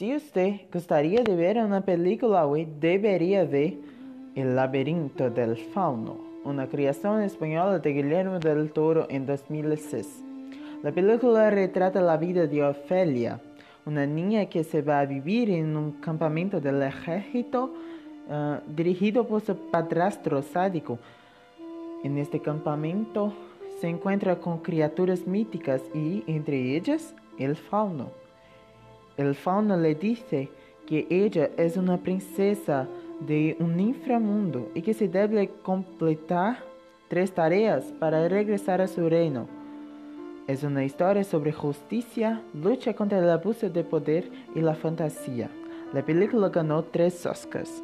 Si usted gustaría de ver una película hoy, debería ver El laberinto del fauno, una creación española de Guillermo del Toro en 2006. La película retrata la vida de Ofelia, una niña que se va a vivir en un campamento del ejército uh, dirigido por su padrastro sádico. En este campamento se encuentra con criaturas míticas y, entre ellas, el fauno. El fauno le dice que ella es una princesa de un inframundo y que se debe completar tres tareas para regresar a su reino. Es una historia sobre justicia, lucha contra el abuso de poder y la fantasía. La película ganó tres Oscars.